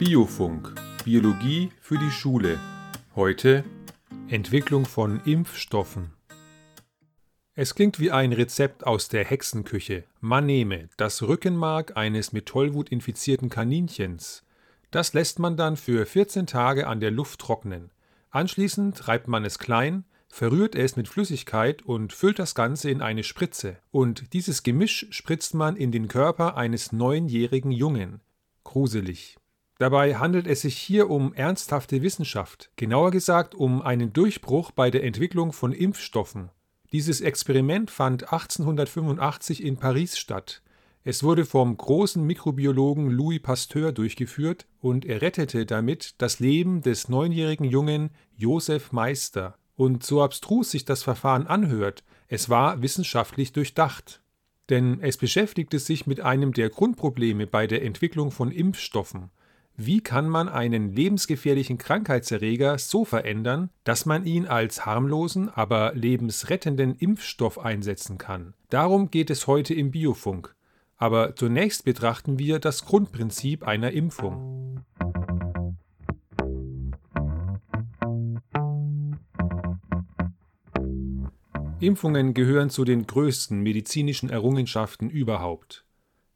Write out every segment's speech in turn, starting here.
Biofunk. Biologie für die Schule. Heute Entwicklung von Impfstoffen. Es klingt wie ein Rezept aus der Hexenküche. Man nehme das Rückenmark eines mit Tollwut infizierten Kaninchens. Das lässt man dann für 14 Tage an der Luft trocknen. Anschließend reibt man es klein, verrührt es mit Flüssigkeit und füllt das Ganze in eine Spritze. Und dieses Gemisch spritzt man in den Körper eines neunjährigen Jungen. Gruselig. Dabei handelt es sich hier um ernsthafte Wissenschaft, genauer gesagt um einen Durchbruch bei der Entwicklung von Impfstoffen. Dieses Experiment fand 1885 in Paris statt. Es wurde vom großen Mikrobiologen Louis Pasteur durchgeführt und er rettete damit das Leben des neunjährigen Jungen Josef Meister. Und so abstrus sich das Verfahren anhört, es war wissenschaftlich durchdacht. Denn es beschäftigte sich mit einem der Grundprobleme bei der Entwicklung von Impfstoffen. Wie kann man einen lebensgefährlichen Krankheitserreger so verändern, dass man ihn als harmlosen, aber lebensrettenden Impfstoff einsetzen kann? Darum geht es heute im Biofunk. Aber zunächst betrachten wir das Grundprinzip einer Impfung. Impfungen gehören zu den größten medizinischen Errungenschaften überhaupt.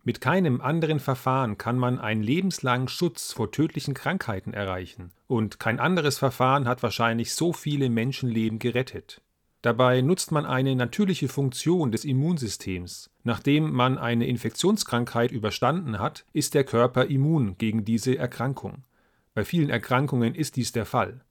Mit keinem anderen Verfahren kann man einen lebenslangen Schutz vor tödlichen Krankheiten erreichen, und kein anderes Verfahren hat wahrscheinlich so viele Menschenleben gerettet. Dabei nutzt man eine natürliche Funktion des Immunsystems. Nachdem man eine Infektionskrankheit überstanden hat, ist der Körper immun gegen diese Erkrankung. Bei vielen Erkrankungen ist dies der Fall.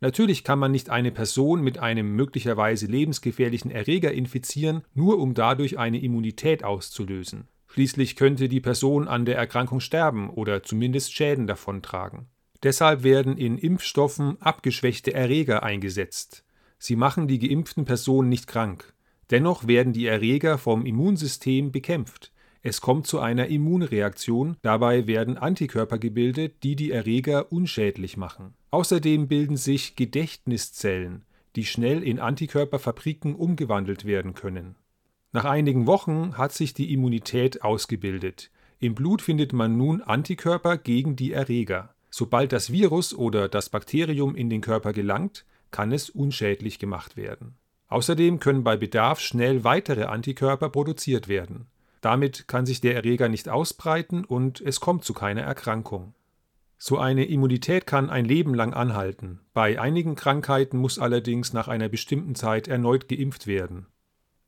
Natürlich kann man nicht eine Person mit einem möglicherweise lebensgefährlichen Erreger infizieren, nur um dadurch eine Immunität auszulösen. Schließlich könnte die Person an der Erkrankung sterben oder zumindest Schäden davontragen. Deshalb werden in Impfstoffen abgeschwächte Erreger eingesetzt. Sie machen die geimpften Personen nicht krank. Dennoch werden die Erreger vom Immunsystem bekämpft. Es kommt zu einer Immunreaktion, dabei werden Antikörper gebildet, die die Erreger unschädlich machen. Außerdem bilden sich Gedächtniszellen, die schnell in Antikörperfabriken umgewandelt werden können. Nach einigen Wochen hat sich die Immunität ausgebildet. Im Blut findet man nun Antikörper gegen die Erreger. Sobald das Virus oder das Bakterium in den Körper gelangt, kann es unschädlich gemacht werden. Außerdem können bei Bedarf schnell weitere Antikörper produziert werden. Damit kann sich der Erreger nicht ausbreiten und es kommt zu keiner Erkrankung. So eine Immunität kann ein Leben lang anhalten. Bei einigen Krankheiten muss allerdings nach einer bestimmten Zeit erneut geimpft werden.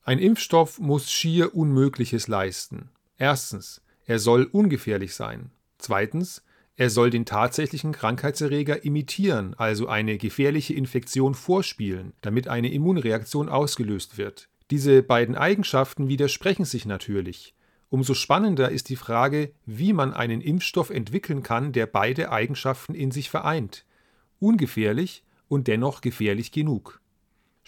Ein Impfstoff muss schier Unmögliches leisten. Erstens, er soll ungefährlich sein. Zweitens, er soll den tatsächlichen Krankheitserreger imitieren, also eine gefährliche Infektion vorspielen, damit eine Immunreaktion ausgelöst wird. Diese beiden Eigenschaften widersprechen sich natürlich. Umso spannender ist die Frage, wie man einen Impfstoff entwickeln kann, der beide Eigenschaften in sich vereint. Ungefährlich und dennoch gefährlich genug.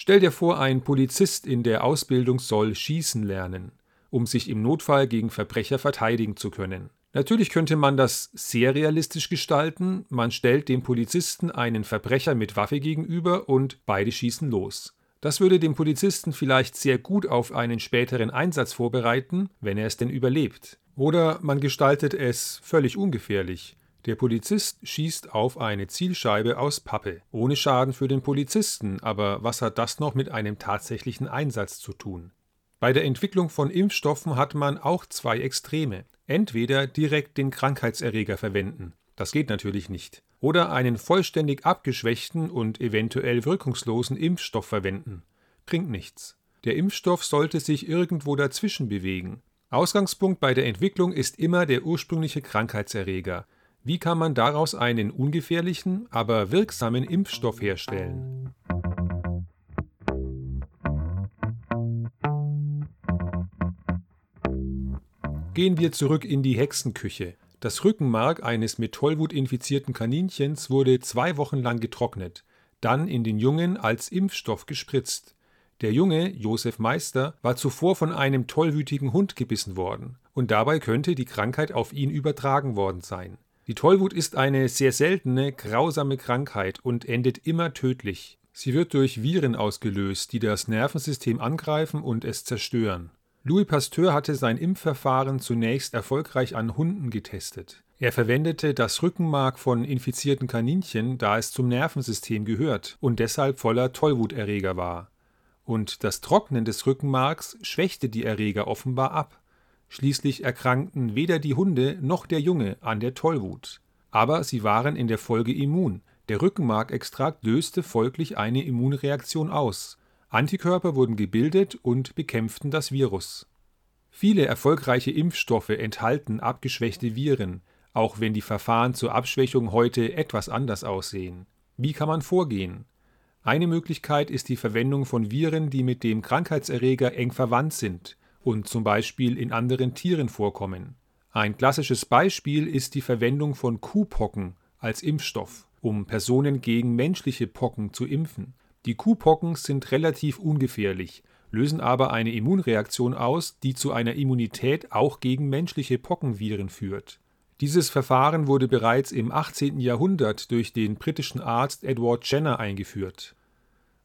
Stell dir vor, ein Polizist in der Ausbildung soll schießen lernen, um sich im Notfall gegen Verbrecher verteidigen zu können. Natürlich könnte man das sehr realistisch gestalten, man stellt dem Polizisten einen Verbrecher mit Waffe gegenüber und beide schießen los. Das würde den Polizisten vielleicht sehr gut auf einen späteren Einsatz vorbereiten, wenn er es denn überlebt. Oder man gestaltet es völlig ungefährlich. Der Polizist schießt auf eine Zielscheibe aus Pappe. Ohne Schaden für den Polizisten, aber was hat das noch mit einem tatsächlichen Einsatz zu tun? Bei der Entwicklung von Impfstoffen hat man auch zwei Extreme. Entweder direkt den Krankheitserreger verwenden, das geht natürlich nicht, oder einen vollständig abgeschwächten und eventuell wirkungslosen Impfstoff verwenden. Bringt nichts. Der Impfstoff sollte sich irgendwo dazwischen bewegen. Ausgangspunkt bei der Entwicklung ist immer der ursprüngliche Krankheitserreger. Wie kann man daraus einen ungefährlichen, aber wirksamen Impfstoff herstellen? Gehen wir zurück in die Hexenküche. Das Rückenmark eines mit Tollwut infizierten Kaninchens wurde zwei Wochen lang getrocknet, dann in den Jungen als Impfstoff gespritzt. Der Junge, Josef Meister, war zuvor von einem tollwütigen Hund gebissen worden, und dabei könnte die Krankheit auf ihn übertragen worden sein. Die Tollwut ist eine sehr seltene, grausame Krankheit und endet immer tödlich. Sie wird durch Viren ausgelöst, die das Nervensystem angreifen und es zerstören. Louis Pasteur hatte sein Impfverfahren zunächst erfolgreich an Hunden getestet. Er verwendete das Rückenmark von infizierten Kaninchen, da es zum Nervensystem gehört und deshalb voller Tollwuterreger war. Und das Trocknen des Rückenmarks schwächte die Erreger offenbar ab. Schließlich erkrankten weder die Hunde noch der Junge an der Tollwut. Aber sie waren in der Folge immun. Der Rückenmarkextrakt löste folglich eine Immunreaktion aus. Antikörper wurden gebildet und bekämpften das Virus. Viele erfolgreiche Impfstoffe enthalten abgeschwächte Viren, auch wenn die Verfahren zur Abschwächung heute etwas anders aussehen. Wie kann man vorgehen? Eine Möglichkeit ist die Verwendung von Viren, die mit dem Krankheitserreger eng verwandt sind und zum Beispiel in anderen Tieren vorkommen. Ein klassisches Beispiel ist die Verwendung von Kuhpocken als Impfstoff, um Personen gegen menschliche Pocken zu impfen. Die Kuhpocken sind relativ ungefährlich, lösen aber eine Immunreaktion aus, die zu einer Immunität auch gegen menschliche Pockenviren führt. Dieses Verfahren wurde bereits im 18. Jahrhundert durch den britischen Arzt Edward Jenner eingeführt.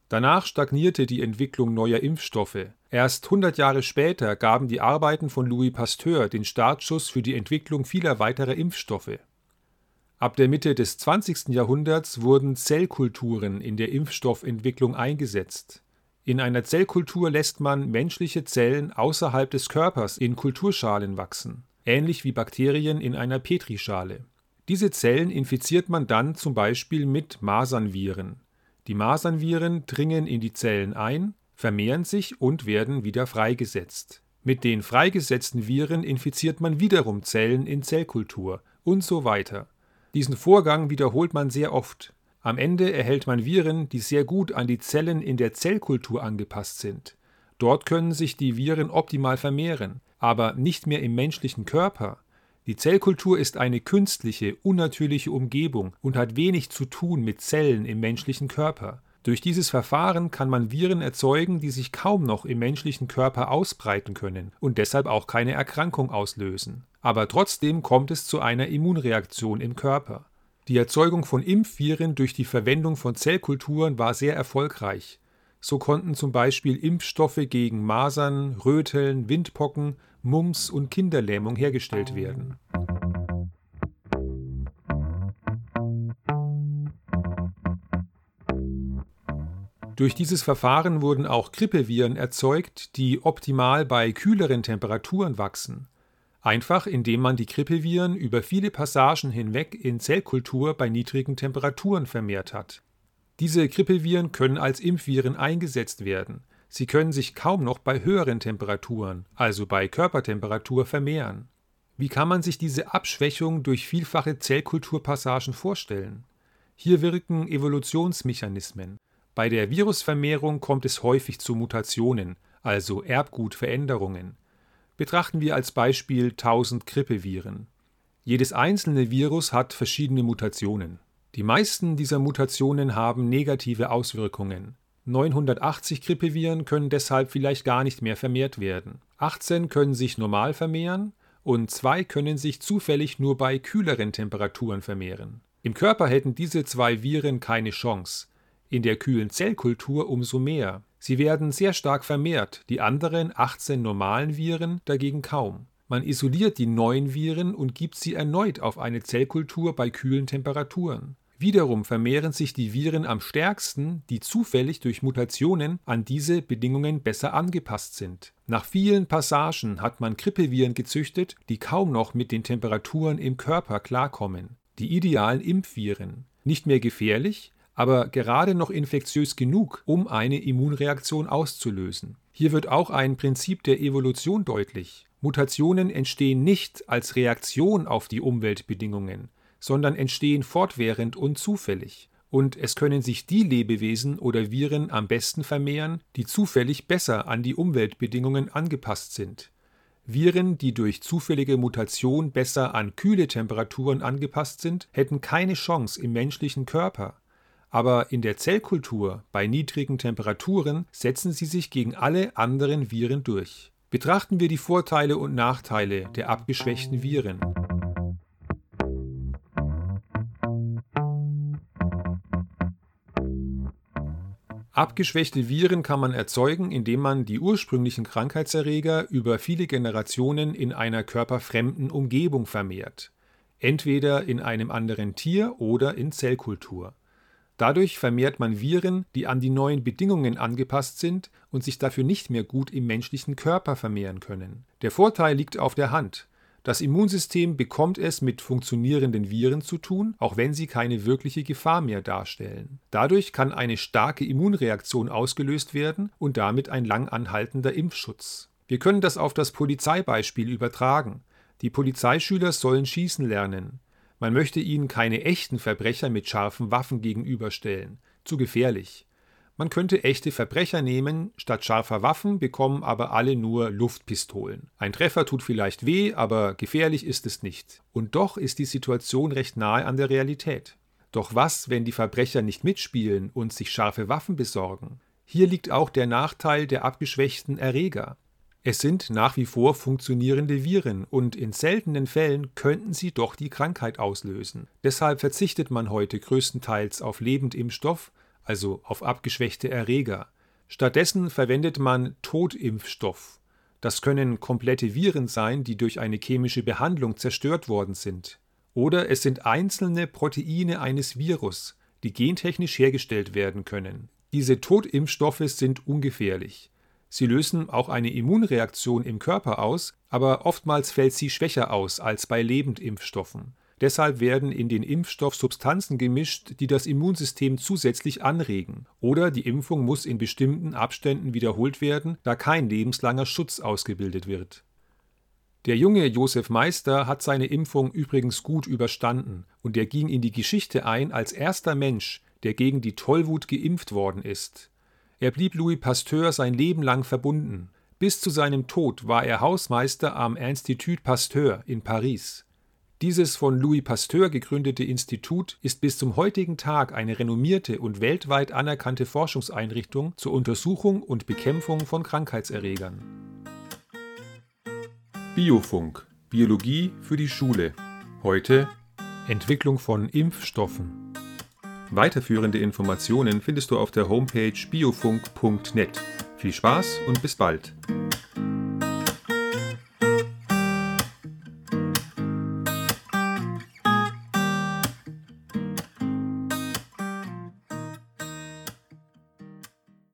Danach stagnierte die Entwicklung neuer Impfstoffe. Erst 100 Jahre später gaben die Arbeiten von Louis Pasteur den Startschuss für die Entwicklung vieler weiterer Impfstoffe. Ab der Mitte des 20. Jahrhunderts wurden Zellkulturen in der Impfstoffentwicklung eingesetzt. In einer Zellkultur lässt man menschliche Zellen außerhalb des Körpers in Kulturschalen wachsen ähnlich wie Bakterien in einer Petrischale. Diese Zellen infiziert man dann zum Beispiel mit Masernviren. Die Masernviren dringen in die Zellen ein, vermehren sich und werden wieder freigesetzt. Mit den freigesetzten Viren infiziert man wiederum Zellen in Zellkultur und so weiter. Diesen Vorgang wiederholt man sehr oft. Am Ende erhält man Viren, die sehr gut an die Zellen in der Zellkultur angepasst sind. Dort können sich die Viren optimal vermehren aber nicht mehr im menschlichen Körper. Die Zellkultur ist eine künstliche, unnatürliche Umgebung und hat wenig zu tun mit Zellen im menschlichen Körper. Durch dieses Verfahren kann man Viren erzeugen, die sich kaum noch im menschlichen Körper ausbreiten können und deshalb auch keine Erkrankung auslösen. Aber trotzdem kommt es zu einer Immunreaktion im Körper. Die Erzeugung von Impfviren durch die Verwendung von Zellkulturen war sehr erfolgreich. So konnten zum Beispiel Impfstoffe gegen Masern, Röteln, Windpocken, Mumps und Kinderlähmung hergestellt werden. Durch dieses Verfahren wurden auch Grippeviren erzeugt, die optimal bei kühleren Temperaturen wachsen. Einfach indem man die Grippeviren über viele Passagen hinweg in Zellkultur bei niedrigen Temperaturen vermehrt hat. Diese Grippeviren können als Impfviren eingesetzt werden. Sie können sich kaum noch bei höheren Temperaturen, also bei Körpertemperatur, vermehren. Wie kann man sich diese Abschwächung durch vielfache Zellkulturpassagen vorstellen? Hier wirken Evolutionsmechanismen. Bei der Virusvermehrung kommt es häufig zu Mutationen, also Erbgutveränderungen. Betrachten wir als Beispiel 1000 Grippeviren. Jedes einzelne Virus hat verschiedene Mutationen. Die meisten dieser Mutationen haben negative Auswirkungen. 980 Grippeviren können deshalb vielleicht gar nicht mehr vermehrt werden. 18 können sich normal vermehren und zwei können sich zufällig nur bei kühleren Temperaturen vermehren. Im Körper hätten diese zwei Viren keine Chance. In der kühlen Zellkultur umso mehr. Sie werden sehr stark vermehrt, die anderen 18 normalen Viren dagegen kaum. Man isoliert die neuen Viren und gibt sie erneut auf eine Zellkultur bei kühlen Temperaturen. Wiederum vermehren sich die Viren am stärksten, die zufällig durch Mutationen an diese Bedingungen besser angepasst sind. Nach vielen Passagen hat man Grippeviren gezüchtet, die kaum noch mit den Temperaturen im Körper klarkommen. Die idealen Impfviren. Nicht mehr gefährlich, aber gerade noch infektiös genug, um eine Immunreaktion auszulösen. Hier wird auch ein Prinzip der Evolution deutlich. Mutationen entstehen nicht als Reaktion auf die Umweltbedingungen, sondern entstehen fortwährend und zufällig. Und es können sich die Lebewesen oder Viren am besten vermehren, die zufällig besser an die Umweltbedingungen angepasst sind. Viren, die durch zufällige Mutation besser an kühle Temperaturen angepasst sind, hätten keine Chance im menschlichen Körper. Aber in der Zellkultur bei niedrigen Temperaturen setzen sie sich gegen alle anderen Viren durch. Betrachten wir die Vorteile und Nachteile der abgeschwächten Viren. Abgeschwächte Viren kann man erzeugen, indem man die ursprünglichen Krankheitserreger über viele Generationen in einer körperfremden Umgebung vermehrt. entweder in einem anderen Tier oder in Zellkultur. Dadurch vermehrt man Viren, die an die neuen Bedingungen angepasst sind und sich dafür nicht mehr gut im menschlichen Körper vermehren können. Der Vorteil liegt auf der Hand. Das Immunsystem bekommt es mit funktionierenden Viren zu tun, auch wenn sie keine wirkliche Gefahr mehr darstellen. Dadurch kann eine starke Immunreaktion ausgelöst werden und damit ein lang anhaltender Impfschutz. Wir können das auf das Polizeibeispiel übertragen. Die Polizeischüler sollen schießen lernen. Man möchte ihnen keine echten Verbrecher mit scharfen Waffen gegenüberstellen. Zu gefährlich. Man könnte echte Verbrecher nehmen, statt scharfer Waffen bekommen aber alle nur Luftpistolen. Ein Treffer tut vielleicht weh, aber gefährlich ist es nicht. Und doch ist die Situation recht nahe an der Realität. Doch was, wenn die Verbrecher nicht mitspielen und sich scharfe Waffen besorgen? Hier liegt auch der Nachteil der abgeschwächten Erreger. Es sind nach wie vor funktionierende Viren und in seltenen Fällen könnten sie doch die Krankheit auslösen. Deshalb verzichtet man heute größtenteils auf Lebendimpfstoff, also auf abgeschwächte Erreger. Stattdessen verwendet man Totimpfstoff. Das können komplette Viren sein, die durch eine chemische Behandlung zerstört worden sind. Oder es sind einzelne Proteine eines Virus, die gentechnisch hergestellt werden können. Diese Totimpfstoffe sind ungefährlich. Sie lösen auch eine Immunreaktion im Körper aus, aber oftmals fällt sie schwächer aus als bei Lebendimpfstoffen. Deshalb werden in den Impfstoff Substanzen gemischt, die das Immunsystem zusätzlich anregen. Oder die Impfung muss in bestimmten Abständen wiederholt werden, da kein lebenslanger Schutz ausgebildet wird. Der junge Josef Meister hat seine Impfung übrigens gut überstanden und er ging in die Geschichte ein als erster Mensch, der gegen die Tollwut geimpft worden ist. Er blieb Louis Pasteur sein Leben lang verbunden. Bis zu seinem Tod war er Hausmeister am Institut Pasteur in Paris. Dieses von Louis Pasteur gegründete Institut ist bis zum heutigen Tag eine renommierte und weltweit anerkannte Forschungseinrichtung zur Untersuchung und Bekämpfung von Krankheitserregern. Biofunk Biologie für die Schule. Heute Entwicklung von Impfstoffen. Weiterführende Informationen findest du auf der Homepage biofunk.net. Viel Spaß und bis bald.